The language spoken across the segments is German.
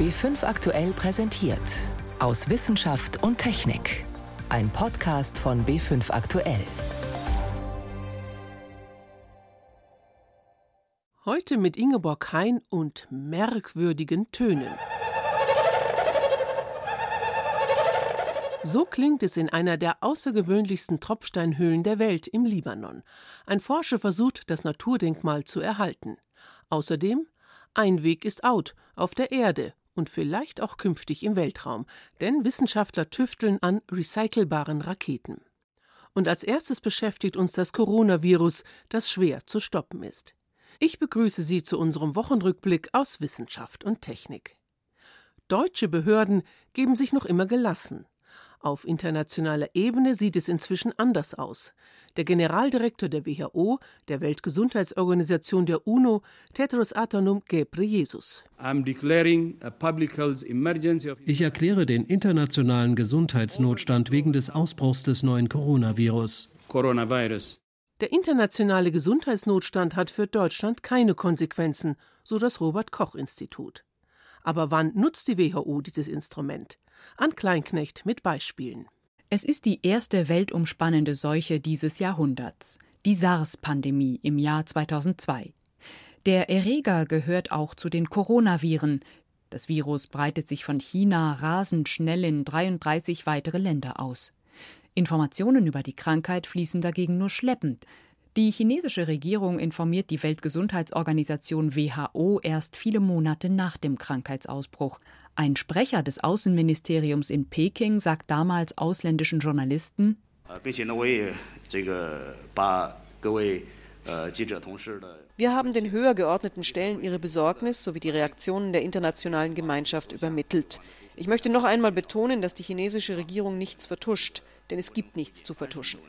B5 aktuell präsentiert. Aus Wissenschaft und Technik. Ein Podcast von B5 aktuell. Heute mit Ingeborg Hein und merkwürdigen Tönen. So klingt es in einer der außergewöhnlichsten Tropfsteinhöhlen der Welt im Libanon. Ein Forscher versucht, das Naturdenkmal zu erhalten. Außerdem, ein Weg ist out auf der Erde und vielleicht auch künftig im Weltraum, denn Wissenschaftler tüfteln an recycelbaren Raketen. Und als erstes beschäftigt uns das Coronavirus, das schwer zu stoppen ist. Ich begrüße Sie zu unserem Wochenrückblick aus Wissenschaft und Technik. Deutsche Behörden geben sich noch immer gelassen. Auf internationaler Ebene sieht es inzwischen anders aus. Der Generaldirektor der WHO, der Weltgesundheitsorganisation der UNO, Tedros Adhanom Ghebreyesus. Ich erkläre den internationalen Gesundheitsnotstand wegen des Ausbruchs des neuen Coronavirus. Der internationale Gesundheitsnotstand hat für Deutschland keine Konsequenzen, so das Robert Koch Institut. Aber wann nutzt die WHO dieses Instrument? An Kleinknecht mit Beispielen. Es ist die erste weltumspannende Seuche dieses Jahrhunderts, die SARS-Pandemie im Jahr 2002. Der Erreger gehört auch zu den Coronaviren. Das Virus breitet sich von China rasend schnell in 33 weitere Länder aus. Informationen über die Krankheit fließen dagegen nur schleppend. Die chinesische Regierung informiert die Weltgesundheitsorganisation WHO erst viele Monate nach dem Krankheitsausbruch. Ein Sprecher des Außenministeriums in Peking sagt damals ausländischen Journalisten, wir haben den höher geordneten Stellen ihre Besorgnis sowie die Reaktionen der internationalen Gemeinschaft übermittelt. Ich möchte noch einmal betonen, dass die chinesische Regierung nichts vertuscht, denn es gibt nichts zu vertuschen.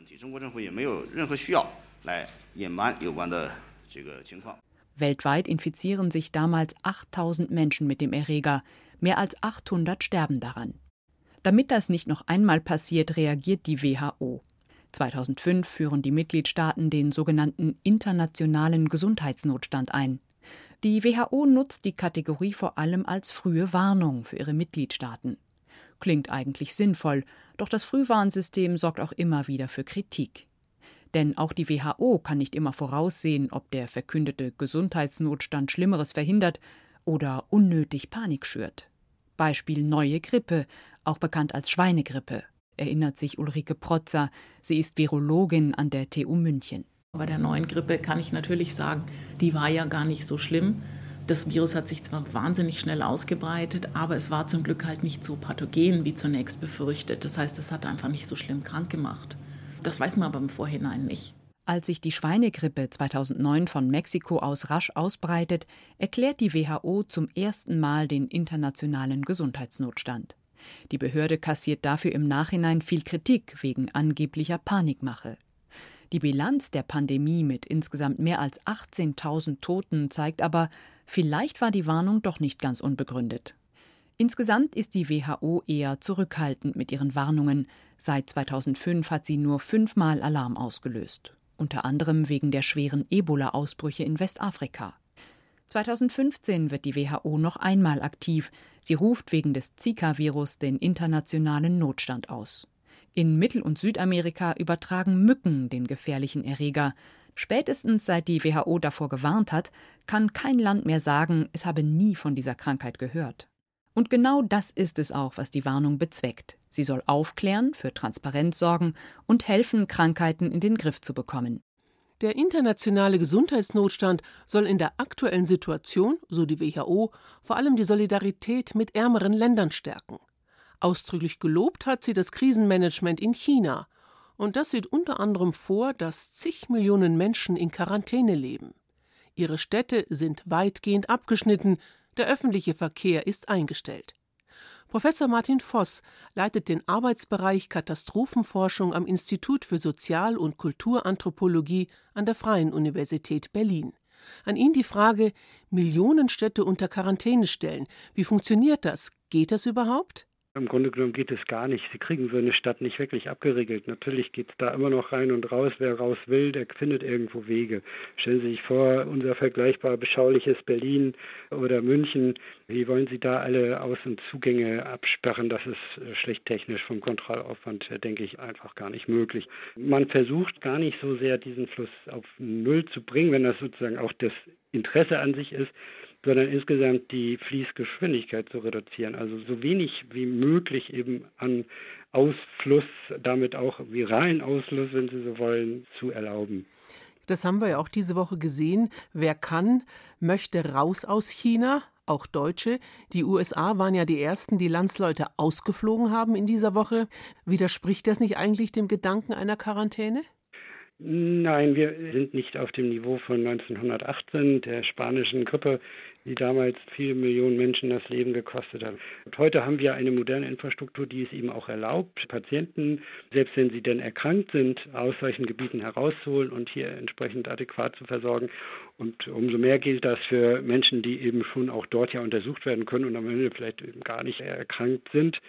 Weltweit infizieren sich damals 8000 Menschen mit dem Erreger. Mehr als 800 sterben daran. Damit das nicht noch einmal passiert, reagiert die WHO. 2005 führen die Mitgliedstaaten den sogenannten internationalen Gesundheitsnotstand ein. Die WHO nutzt die Kategorie vor allem als frühe Warnung für ihre Mitgliedstaaten. Klingt eigentlich sinnvoll, doch das Frühwarnsystem sorgt auch immer wieder für Kritik. Denn auch die WHO kann nicht immer voraussehen, ob der verkündete Gesundheitsnotstand Schlimmeres verhindert oder unnötig Panik schürt. Beispiel neue Grippe, auch bekannt als Schweinegrippe, erinnert sich Ulrike Protzer. Sie ist Virologin an der TU München. Bei der neuen Grippe kann ich natürlich sagen, die war ja gar nicht so schlimm. Das Virus hat sich zwar wahnsinnig schnell ausgebreitet, aber es war zum Glück halt nicht so pathogen wie zunächst befürchtet. Das heißt, es hat einfach nicht so schlimm krank gemacht. Das weiß man aber im Vorhinein nicht. Als sich die Schweinegrippe 2009 von Mexiko aus rasch ausbreitet, erklärt die WHO zum ersten Mal den internationalen Gesundheitsnotstand. Die Behörde kassiert dafür im Nachhinein viel Kritik wegen angeblicher Panikmache. Die Bilanz der Pandemie mit insgesamt mehr als 18.000 Toten zeigt aber, vielleicht war die Warnung doch nicht ganz unbegründet. Insgesamt ist die WHO eher zurückhaltend mit ihren Warnungen. Seit 2005 hat sie nur fünfmal Alarm ausgelöst unter anderem wegen der schweren Ebola-Ausbrüche in Westafrika. 2015 wird die WHO noch einmal aktiv. Sie ruft wegen des Zika-Virus den internationalen Notstand aus. In Mittel- und Südamerika übertragen Mücken den gefährlichen Erreger. Spätestens seit die WHO davor gewarnt hat, kann kein Land mehr sagen, es habe nie von dieser Krankheit gehört. Und genau das ist es auch, was die Warnung bezweckt. Sie soll aufklären, für Transparenz sorgen und helfen, Krankheiten in den Griff zu bekommen. Der internationale Gesundheitsnotstand soll in der aktuellen Situation, so die WHO, vor allem die Solidarität mit ärmeren Ländern stärken. Ausdrücklich gelobt hat sie das Krisenmanagement in China. Und das sieht unter anderem vor, dass zig Millionen Menschen in Quarantäne leben. Ihre Städte sind weitgehend abgeschnitten, der öffentliche Verkehr ist eingestellt. Professor Martin Voss leitet den Arbeitsbereich Katastrophenforschung am Institut für Sozial- und Kulturanthropologie an der Freien Universität Berlin. An ihn die Frage: Millionen Städte unter Quarantäne stellen. Wie funktioniert das? Geht das überhaupt? Im Grunde genommen geht es gar nicht. Sie kriegen so eine Stadt nicht wirklich abgeriegelt. Natürlich geht es da immer noch rein und raus. Wer raus will, der findet irgendwo Wege. Stellen Sie sich vor, unser vergleichbar beschauliches Berlin oder München. Wie wollen Sie da alle Aus- und Zugänge absperren? Das ist äh, schlicht technisch vom Kontrollaufwand her, denke ich, einfach gar nicht möglich. Man versucht gar nicht so sehr, diesen Fluss auf Null zu bringen, wenn das sozusagen auch das Interesse an sich ist sondern insgesamt die Fließgeschwindigkeit zu reduzieren. Also so wenig wie möglich eben an Ausfluss, damit auch viralen Ausfluss, wenn Sie so wollen, zu erlauben. Das haben wir ja auch diese Woche gesehen. Wer kann, möchte raus aus China, auch Deutsche. Die USA waren ja die ersten, die Landsleute ausgeflogen haben in dieser Woche. Widerspricht das nicht eigentlich dem Gedanken einer Quarantäne? Nein, wir sind nicht auf dem Niveau von 1918, der spanischen Grippe, die damals viele Millionen Menschen das Leben gekostet hat. Und heute haben wir eine moderne Infrastruktur, die es eben auch erlaubt, Patienten, selbst wenn sie denn erkrankt sind, aus solchen Gebieten herauszuholen und hier entsprechend adäquat zu versorgen. Und umso mehr gilt das für Menschen, die eben schon auch dort ja untersucht werden können und am Ende vielleicht eben gar nicht erkrankt sind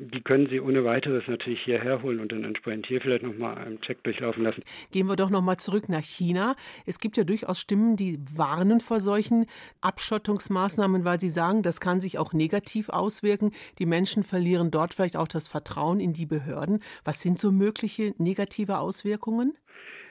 die können Sie ohne weiteres natürlich hierher holen und dann entsprechend hier vielleicht nochmal einen Check durchlaufen lassen. Gehen wir doch nochmal zurück nach China. Es gibt ja durchaus Stimmen, die warnen vor solchen Abschottungsmaßnahmen, weil sie sagen, das kann sich auch negativ auswirken. Die Menschen verlieren dort vielleicht auch das Vertrauen in die Behörden. Was sind so mögliche negative Auswirkungen?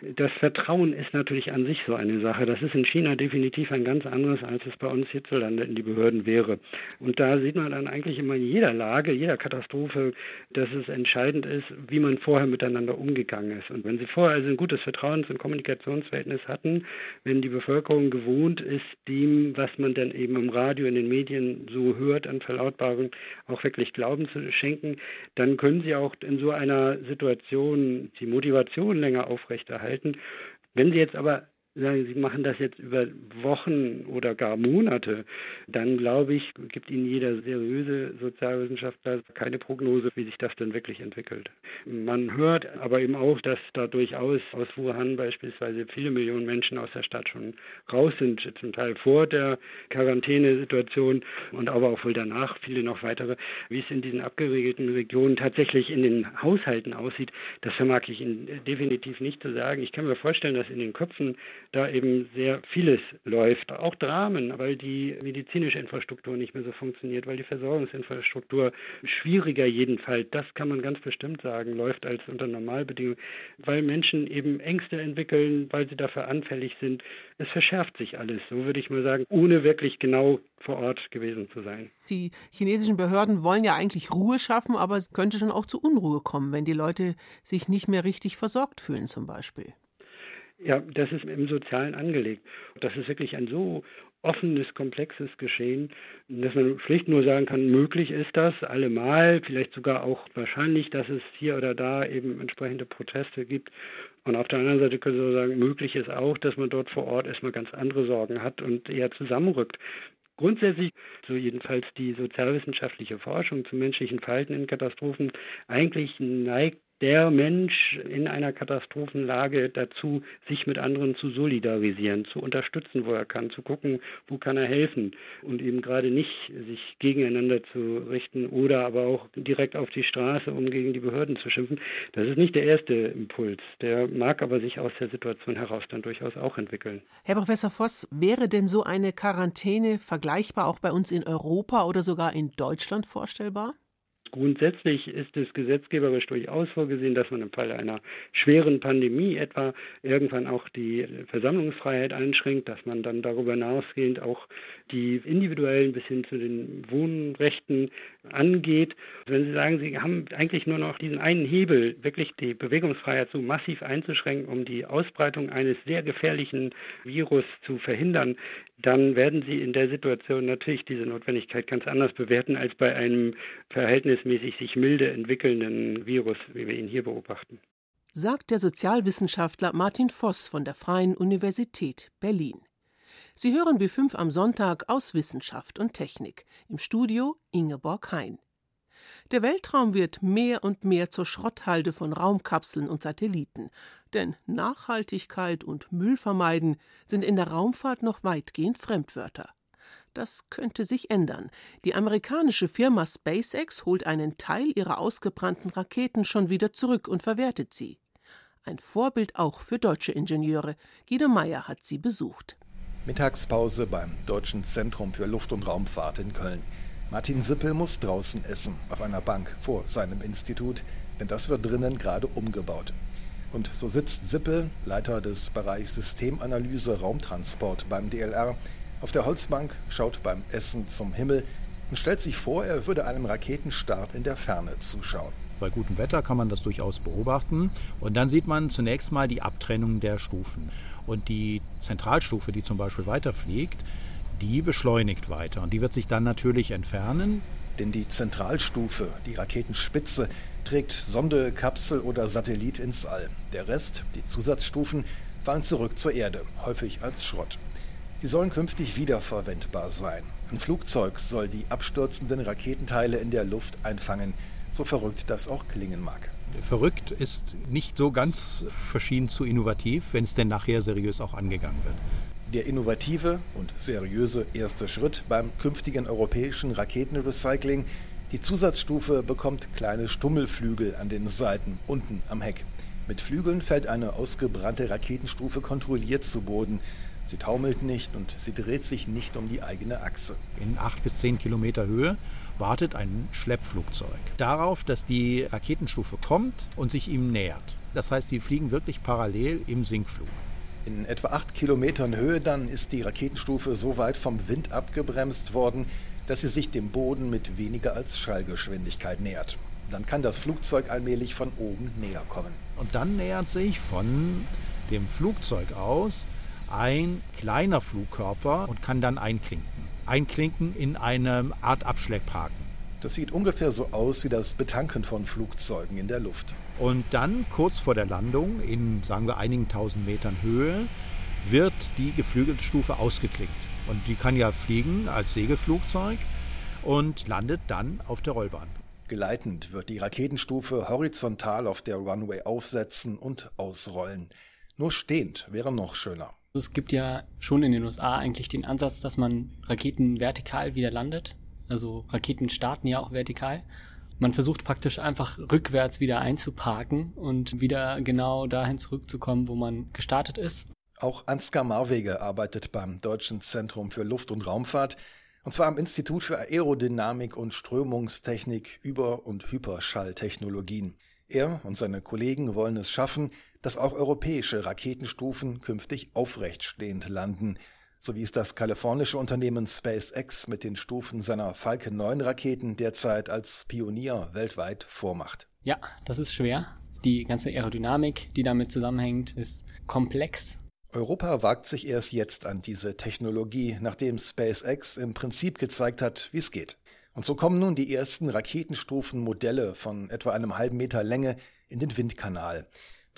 Das Vertrauen ist natürlich an sich so eine Sache. Das ist in China definitiv ein ganz anderes, als es bei uns hierzulande in die Behörden wäre. Und da sieht man dann eigentlich immer in jeder Lage, jeder Katastrophe, dass es entscheidend ist, wie man vorher miteinander umgegangen ist. Und wenn Sie vorher also ein gutes Vertrauens- und Kommunikationsverhältnis hatten, wenn die Bevölkerung gewohnt ist, dem, was man dann eben im Radio, in den Medien so hört an Verlautbarungen, auch wirklich Glauben zu schenken, dann können Sie auch in so einer Situation die Motivation länger aufrechterhalten halten. Wenn Sie jetzt aber sagen, Sie machen das jetzt über Wochen oder gar Monate, dann glaube ich, gibt Ihnen jeder seriöse Sozialwissenschaftler keine Prognose, wie sich das denn wirklich entwickelt. Man hört aber eben auch, dass da durchaus aus Wuhan beispielsweise viele Millionen Menschen aus der Stadt schon raus sind, zum Teil vor der Quarantänesituation und aber auch wohl danach viele noch weitere. Wie es in diesen abgeregelten Regionen tatsächlich in den Haushalten aussieht, das vermag ich Ihnen definitiv nicht zu sagen. Ich kann mir vorstellen, dass in den Köpfen da eben sehr vieles läuft. Auch Dramen, weil die medizinische Infrastruktur nicht mehr so funktioniert, weil die Versorgungsinfrastruktur schwieriger jedenfalls, das kann man ganz bestimmt sagen, läuft als unter Normalbedingungen, weil Menschen eben Ängste entwickeln, weil sie dafür anfällig sind. Es verschärft sich alles, so würde ich mal sagen, ohne wirklich genau vor Ort gewesen zu sein. Die chinesischen Behörden wollen ja eigentlich Ruhe schaffen, aber es könnte schon auch zu Unruhe kommen, wenn die Leute sich nicht mehr richtig versorgt fühlen zum Beispiel. Ja, das ist im Sozialen angelegt. Das ist wirklich ein so offenes, komplexes Geschehen, dass man schlicht nur sagen kann, möglich ist das allemal, vielleicht sogar auch wahrscheinlich, dass es hier oder da eben entsprechende Proteste gibt. Und auf der anderen Seite können Sie sagen, möglich ist auch, dass man dort vor Ort erstmal ganz andere Sorgen hat und eher zusammenrückt. Grundsätzlich, so jedenfalls die sozialwissenschaftliche Forschung zum menschlichen Verhalten in Katastrophen, eigentlich neigt der Mensch in einer Katastrophenlage dazu, sich mit anderen zu solidarisieren, zu unterstützen, wo er kann, zu gucken, wo kann er helfen und eben gerade nicht sich gegeneinander zu richten oder aber auch direkt auf die Straße, um gegen die Behörden zu schimpfen. Das ist nicht der erste Impuls. Der mag aber sich aus der Situation heraus dann durchaus auch entwickeln. Herr Professor Voss, wäre denn so eine Quarantäne vergleichbar auch bei uns in Europa oder sogar in Deutschland vorstellbar? Grundsätzlich ist es gesetzgeberisch durchaus vorgesehen, dass man im Falle einer schweren Pandemie etwa irgendwann auch die Versammlungsfreiheit einschränkt, dass man dann darüber hinausgehend auch die individuellen bis hin zu den Wohnrechten angeht. Wenn Sie sagen, Sie haben eigentlich nur noch diesen einen Hebel, wirklich die Bewegungsfreiheit so massiv einzuschränken, um die Ausbreitung eines sehr gefährlichen Virus zu verhindern, dann werden Sie in der Situation natürlich diese Notwendigkeit ganz anders bewerten als bei einem verhältnismäßig sich milde entwickelnden Virus, wie wir ihn hier beobachten. Sagt der Sozialwissenschaftler Martin Voss von der Freien Universität Berlin. Sie hören B5 am Sonntag aus Wissenschaft und Technik. Im Studio Ingeborg Hein. Der Weltraum wird mehr und mehr zur Schrotthalde von Raumkapseln und Satelliten, denn Nachhaltigkeit und Müll vermeiden sind in der Raumfahrt noch weitgehend Fremdwörter. Das könnte sich ändern. Die amerikanische Firma SpaceX holt einen Teil ihrer ausgebrannten Raketen schon wieder zurück und verwertet sie. Ein Vorbild auch für deutsche Ingenieure. Guido Meyer hat sie besucht. Mittagspause beim Deutschen Zentrum für Luft- und Raumfahrt in Köln. Martin Sippel muss draußen essen, auf einer Bank vor seinem Institut, denn das wird drinnen gerade umgebaut. Und so sitzt Sippel, Leiter des Bereichs Systemanalyse Raumtransport beim DLR, auf der Holzbank, schaut beim Essen zum Himmel und stellt sich vor, er würde einem Raketenstart in der Ferne zuschauen. Bei gutem Wetter kann man das durchaus beobachten. Und dann sieht man zunächst mal die Abtrennung der Stufen. Und die Zentralstufe, die zum Beispiel weiterfliegt, die beschleunigt weiter. Und die wird sich dann natürlich entfernen. Denn die Zentralstufe, die Raketenspitze, trägt Sonde, Kapsel oder Satellit ins All. Der Rest, die Zusatzstufen, fallen zurück zur Erde, häufig als Schrott. Sie sollen künftig wiederverwendbar sein. Ein Flugzeug soll die abstürzenden Raketenteile in der Luft einfangen, so verrückt das auch klingen mag. Verrückt ist nicht so ganz verschieden zu innovativ, wenn es denn nachher seriös auch angegangen wird. Der innovative und seriöse erste Schritt beim künftigen europäischen Raketenrecycling. Die Zusatzstufe bekommt kleine Stummelflügel an den Seiten, unten am Heck. Mit Flügeln fällt eine ausgebrannte Raketenstufe kontrolliert zu Boden. Sie taumelt nicht und sie dreht sich nicht um die eigene Achse. In acht bis zehn Kilometer Höhe wartet ein Schleppflugzeug darauf, dass die Raketenstufe kommt und sich ihm nähert. Das heißt, sie fliegen wirklich parallel im Sinkflug. In etwa acht Kilometern Höhe dann ist die Raketenstufe so weit vom Wind abgebremst worden, dass sie sich dem Boden mit weniger als Schallgeschwindigkeit nähert. Dann kann das Flugzeug allmählich von oben näher kommen. Und dann nähert sich von dem Flugzeug aus ein kleiner Flugkörper und kann dann einklinken. Einklinken in eine Art Abschlepphaken. Das sieht ungefähr so aus wie das Betanken von Flugzeugen in der Luft. Und dann kurz vor der Landung, in sagen wir einigen tausend Metern Höhe, wird die geflügelte Stufe ausgeklinkt. Und die kann ja fliegen als Segelflugzeug und landet dann auf der Rollbahn. Geleitend wird die Raketenstufe horizontal auf der Runway aufsetzen und ausrollen. Nur stehend wäre noch schöner. Es gibt ja schon in den USA eigentlich den Ansatz, dass man Raketen vertikal wieder landet. Also Raketen starten ja auch vertikal. Man versucht praktisch einfach rückwärts wieder einzuparken und wieder genau dahin zurückzukommen, wo man gestartet ist. Auch Ansgar Marwege arbeitet beim Deutschen Zentrum für Luft- und Raumfahrt, und zwar am Institut für Aerodynamik und Strömungstechnik Über- und Hyperschalltechnologien. Er und seine Kollegen wollen es schaffen, dass auch europäische Raketenstufen künftig aufrechtstehend landen, so wie es das kalifornische Unternehmen SpaceX mit den Stufen seiner Falcon 9 Raketen derzeit als Pionier weltweit vormacht. Ja, das ist schwer. Die ganze Aerodynamik, die damit zusammenhängt, ist komplex. Europa wagt sich erst jetzt an diese Technologie, nachdem SpaceX im Prinzip gezeigt hat, wie es geht. Und so kommen nun die ersten Raketenstufenmodelle von etwa einem halben Meter Länge in den Windkanal.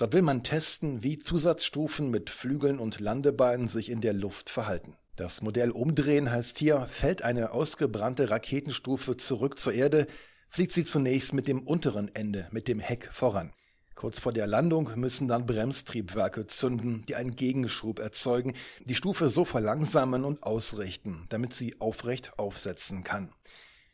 Dort will man testen, wie Zusatzstufen mit Flügeln und Landebeinen sich in der Luft verhalten. Das Modell umdrehen heißt hier, fällt eine ausgebrannte Raketenstufe zurück zur Erde, fliegt sie zunächst mit dem unteren Ende, mit dem Heck voran. Kurz vor der Landung müssen dann Bremstriebwerke zünden, die einen Gegenschub erzeugen, die Stufe so verlangsamen und ausrichten, damit sie aufrecht aufsetzen kann.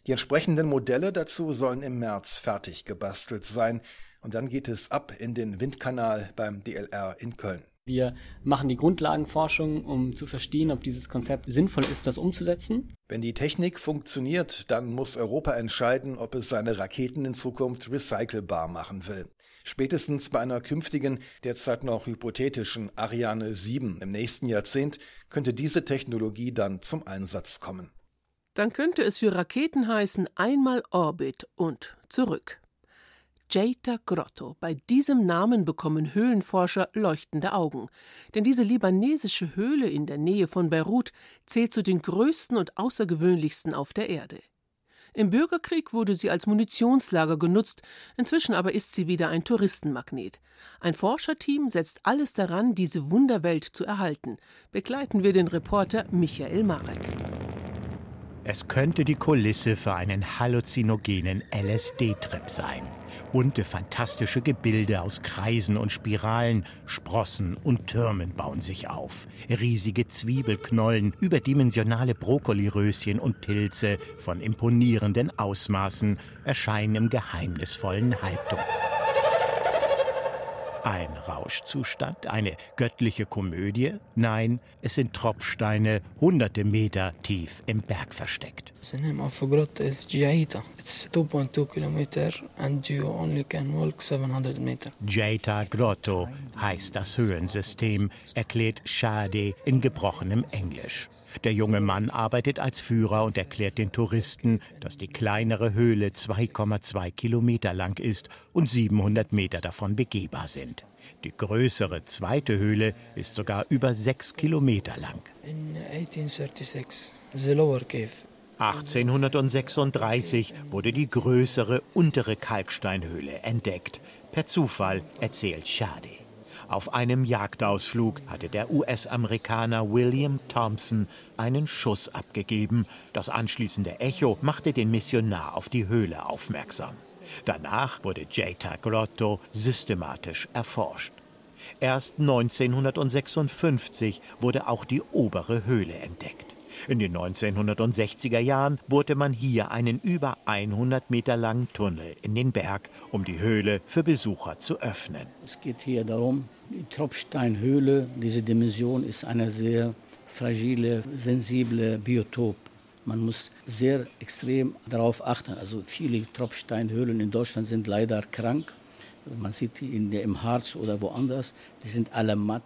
Die entsprechenden Modelle dazu sollen im März fertig gebastelt sein, und dann geht es ab in den Windkanal beim DLR in Köln. Wir machen die Grundlagenforschung, um zu verstehen, ob dieses Konzept sinnvoll ist, das umzusetzen. Wenn die Technik funktioniert, dann muss Europa entscheiden, ob es seine Raketen in Zukunft recycelbar machen will. Spätestens bei einer künftigen, derzeit noch hypothetischen Ariane 7 im nächsten Jahrzehnt könnte diese Technologie dann zum Einsatz kommen. Dann könnte es für Raketen heißen einmal Orbit und zurück. Jeta Grotto. Bei diesem Namen bekommen Höhlenforscher leuchtende Augen. Denn diese libanesische Höhle in der Nähe von Beirut zählt zu den größten und außergewöhnlichsten auf der Erde. Im Bürgerkrieg wurde sie als Munitionslager genutzt, inzwischen aber ist sie wieder ein Touristenmagnet. Ein Forscherteam setzt alles daran, diese Wunderwelt zu erhalten. Begleiten wir den Reporter Michael Marek. Es könnte die Kulisse für einen halluzinogenen LSD-Trip sein. Bunte, fantastische Gebilde aus Kreisen und Spiralen, Sprossen und Türmen bauen sich auf. Riesige Zwiebelknollen, überdimensionale Brokkoliröschen und Pilze von imponierenden Ausmaßen erscheinen im geheimnisvollen Halbdunkel. Ein Rauschzustand, eine göttliche Komödie? Nein, es sind Tropfsteine, hunderte Meter tief im Berg versteckt. Jaita. It's 2.2 kilometer and you only can walk 700 meter. Jaita Grotto heißt das Höhlensystem, erklärt Shade in gebrochenem Englisch. Der junge Mann arbeitet als Führer und erklärt den Touristen, dass die kleinere Höhle 2,2 Kilometer lang ist und 700 Meter davon begehbar sind. Die größere zweite Höhle ist sogar über sechs Kilometer lang. In 1836, the lower cave. 1836 wurde die größere untere Kalksteinhöhle entdeckt. Per Zufall erzählt Shade. Auf einem Jagdausflug hatte der US-Amerikaner William Thompson einen Schuss abgegeben. Das anschließende Echo machte den Missionar auf die Höhle aufmerksam. Danach wurde Jeta Grotto systematisch erforscht. Erst 1956 wurde auch die obere Höhle entdeckt. In den 1960er Jahren bohrte man hier einen über 100 Meter langen Tunnel in den Berg, um die Höhle für Besucher zu öffnen. Es geht hier darum, die Tropfsteinhöhle, diese Dimension ist eine sehr fragile, sensible Biotop. Man muss sehr extrem darauf achten. Also viele Tropfsteinhöhlen in Deutschland sind leider krank. Man sieht die in der, im Harz oder woanders, die sind alle matt.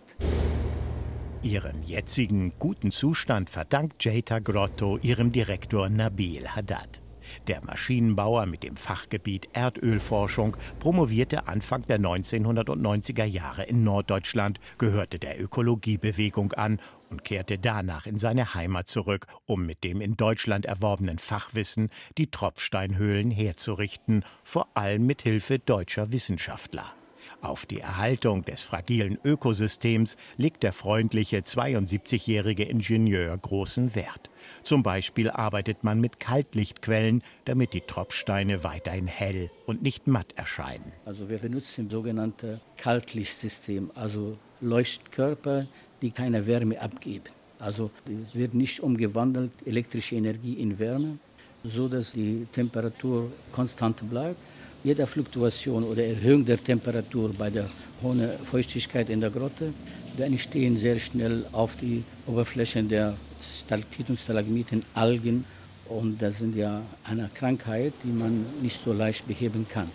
Ihren jetzigen guten Zustand verdankt Jeta Grotto ihrem Direktor Nabil Haddad. Der Maschinenbauer mit dem Fachgebiet Erdölforschung promovierte Anfang der 1990er Jahre in Norddeutschland, gehörte der Ökologiebewegung an und kehrte danach in seine Heimat zurück, um mit dem in Deutschland erworbenen Fachwissen die Tropfsteinhöhlen herzurichten, vor allem mit Hilfe deutscher Wissenschaftler. Auf die Erhaltung des fragilen Ökosystems legt der freundliche 72-jährige Ingenieur großen Wert. Zum Beispiel arbeitet man mit Kaltlichtquellen, damit die Tropfsteine weiterhin hell und nicht matt erscheinen. Also wir benutzen sogenannte Kaltlichtsystem, also Leuchtkörper, die keine Wärme abgeben. Also wird nicht umgewandelt elektrische Energie in Wärme, so dass die Temperatur konstant bleibt jeder Fluktuation oder Erhöhung der Temperatur bei der hohen Feuchtigkeit in der Grotte, da entstehen sehr schnell auf die Oberflächen der Stalaktiten und Stalagmiten Algen. Und das sind ja eine Krankheit, die man nicht so leicht beheben kann.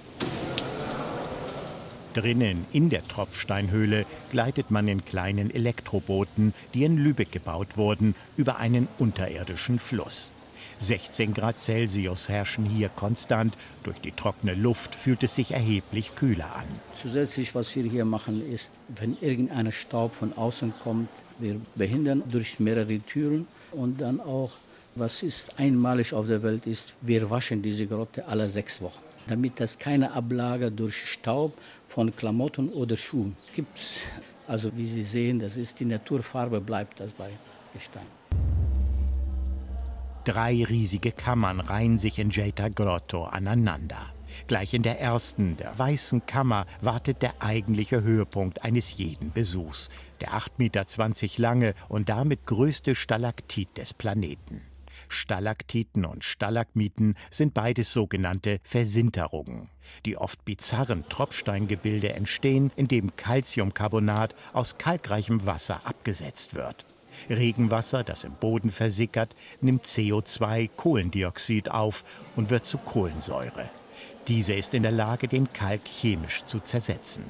Drinnen in der Tropfsteinhöhle gleitet man in kleinen Elektrobooten, die in Lübeck gebaut wurden, über einen unterirdischen Fluss. 16 Grad Celsius herrschen hier konstant. Durch die trockene Luft fühlt es sich erheblich kühler an. Zusätzlich, was wir hier machen, ist, wenn irgendein Staub von außen kommt, wir behindern durch mehrere Türen und dann auch, was ist einmalig auf der Welt ist, wir waschen diese Grotte alle sechs Wochen damit es keine Ablage durch Staub von Klamotten oder Schuhen gibt. Also wie Sie sehen, das ist die Naturfarbe, bleibt das bei Gestein. Drei riesige Kammern reihen sich in Jeta Grotto aneinander. Gleich in der ersten, der weißen Kammer, wartet der eigentliche Höhepunkt eines jeden Besuchs. Der 8,20 Meter lange und damit größte Stalaktit des Planeten. Stalaktiten und Stalagmiten sind beides sogenannte Versinterungen. Die oft bizarren Tropfsteingebilde entstehen, indem Calciumcarbonat aus kalkreichem Wasser abgesetzt wird. Regenwasser, das im Boden versickert, nimmt CO2, Kohlendioxid auf und wird zu Kohlensäure. Diese ist in der Lage, den Kalk chemisch zu zersetzen.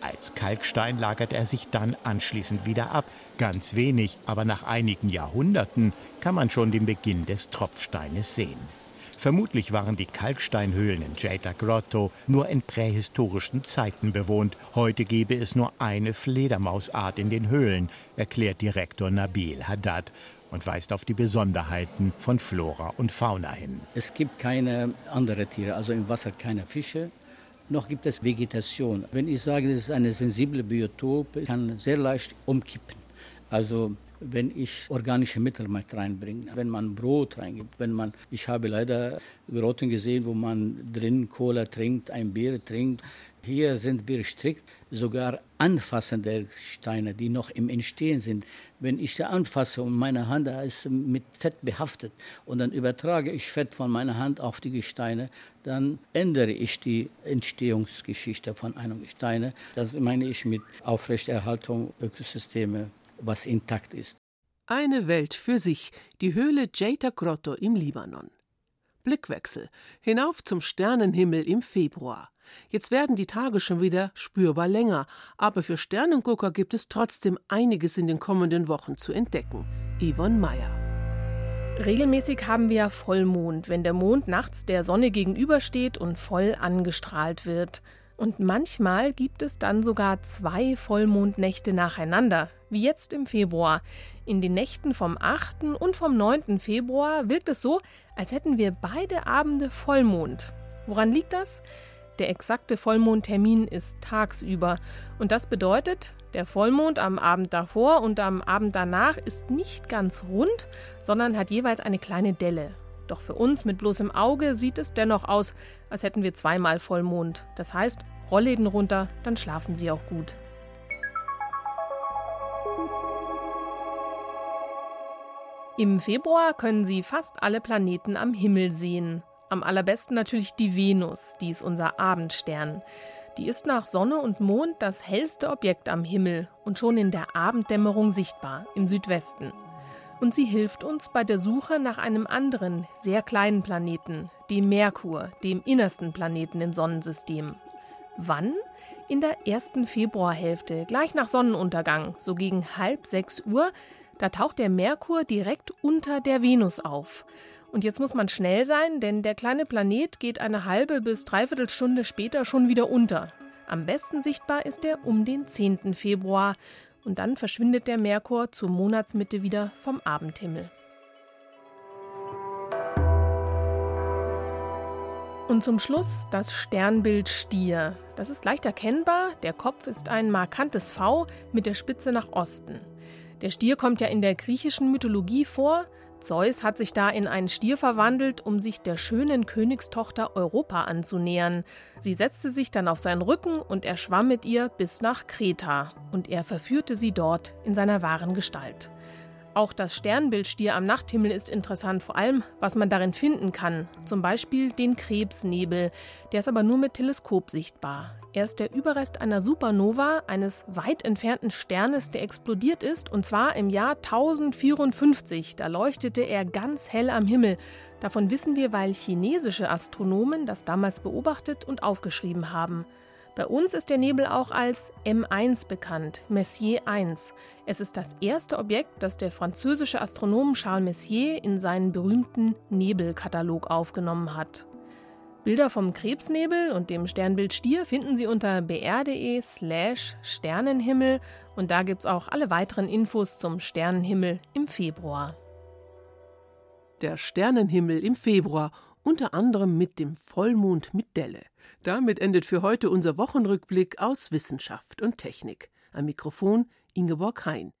Als Kalkstein lagert er sich dann anschließend wieder ab. Ganz wenig, aber nach einigen Jahrhunderten kann man schon den Beginn des Tropfsteines sehen. Vermutlich waren die Kalksteinhöhlen in Jeta Grotto nur in prähistorischen Zeiten bewohnt. Heute gäbe es nur eine Fledermausart in den Höhlen, erklärt Direktor Nabil Haddad und weist auf die Besonderheiten von Flora und Fauna hin. Es gibt keine anderen Tiere, also im Wasser keine Fische, noch gibt es Vegetation. Wenn ich sage, das ist eine sensible Biotop, kann sehr leicht umkippen. Also wenn ich organische Mittel mit reinbringe, wenn man Brot reingibt, wenn man, ich habe leider Grotten gesehen, wo man drin Cola trinkt, ein Bier trinkt. Hier sind wir strikt, sogar Anfassen der Steine, die noch im Entstehen sind. Wenn ich sie anfasse und meine Hand ist mit Fett behaftet und dann übertrage ich Fett von meiner Hand auf die Gesteine, dann ändere ich die Entstehungsgeschichte von einem Gesteine. Das meine ich mit Aufrechterhaltung Ökosysteme, was intakt ist. Eine Welt für sich, die Höhle Jeta Grotto im Libanon. Blickwechsel hinauf zum Sternenhimmel im Februar. Jetzt werden die Tage schon wieder spürbar länger, aber für Sternengucker gibt es trotzdem einiges in den kommenden Wochen zu entdecken. Yvonne Meyer. Regelmäßig haben wir Vollmond, wenn der Mond nachts der Sonne gegenübersteht und voll angestrahlt wird. Und manchmal gibt es dann sogar zwei Vollmondnächte nacheinander, wie jetzt im Februar. In den Nächten vom 8. und vom 9. Februar wirkt es so, als hätten wir beide Abende Vollmond. Woran liegt das? Der exakte Vollmondtermin ist tagsüber. Und das bedeutet, der Vollmond am Abend davor und am Abend danach ist nicht ganz rund, sondern hat jeweils eine kleine Delle. Doch für uns mit bloßem Auge sieht es dennoch aus, als hätten wir zweimal Vollmond. Das heißt, Rollläden runter, dann schlafen Sie auch gut. Im Februar können Sie fast alle Planeten am Himmel sehen. Am allerbesten natürlich die Venus, die ist unser Abendstern. Die ist nach Sonne und Mond das hellste Objekt am Himmel und schon in der Abenddämmerung sichtbar, im Südwesten. Und sie hilft uns bei der Suche nach einem anderen, sehr kleinen Planeten, dem Merkur, dem innersten Planeten im Sonnensystem. Wann? In der ersten Februarhälfte, gleich nach Sonnenuntergang, so gegen halb sechs Uhr, da taucht der Merkur direkt unter der Venus auf. Und jetzt muss man schnell sein, denn der kleine Planet geht eine halbe bis dreiviertel Stunde später schon wieder unter. Am besten sichtbar ist er um den 10. Februar und dann verschwindet der Merkur zur Monatsmitte wieder vom Abendhimmel. Und zum Schluss das Sternbild Stier. Das ist leicht erkennbar. Der Kopf ist ein markantes V mit der Spitze nach Osten. Der Stier kommt ja in der griechischen Mythologie vor. Zeus hat sich da in einen Stier verwandelt, um sich der schönen Königstochter Europa anzunähern. Sie setzte sich dann auf seinen Rücken und er schwamm mit ihr bis nach Kreta. Und er verführte sie dort in seiner wahren Gestalt. Auch das Sternbild Stier am Nachthimmel ist interessant, vor allem, was man darin finden kann. Zum Beispiel den Krebsnebel. Der ist aber nur mit Teleskop sichtbar. Er ist der Überrest einer Supernova, eines weit entfernten Sternes, der explodiert ist, und zwar im Jahr 1054. Da leuchtete er ganz hell am Himmel. Davon wissen wir, weil chinesische Astronomen das damals beobachtet und aufgeschrieben haben. Bei uns ist der Nebel auch als M1 bekannt, Messier 1. Es ist das erste Objekt, das der französische Astronom Charles Messier in seinen berühmten Nebelkatalog aufgenommen hat. Bilder vom Krebsnebel und dem Sternbild Stier finden Sie unter br.de slash Sternenhimmel und da gibt es auch alle weiteren Infos zum Sternenhimmel im Februar. Der Sternenhimmel im Februar, unter anderem mit dem Vollmond mit Delle. Damit endet für heute unser Wochenrückblick aus Wissenschaft und Technik. Am Mikrofon Ingeborg Hein.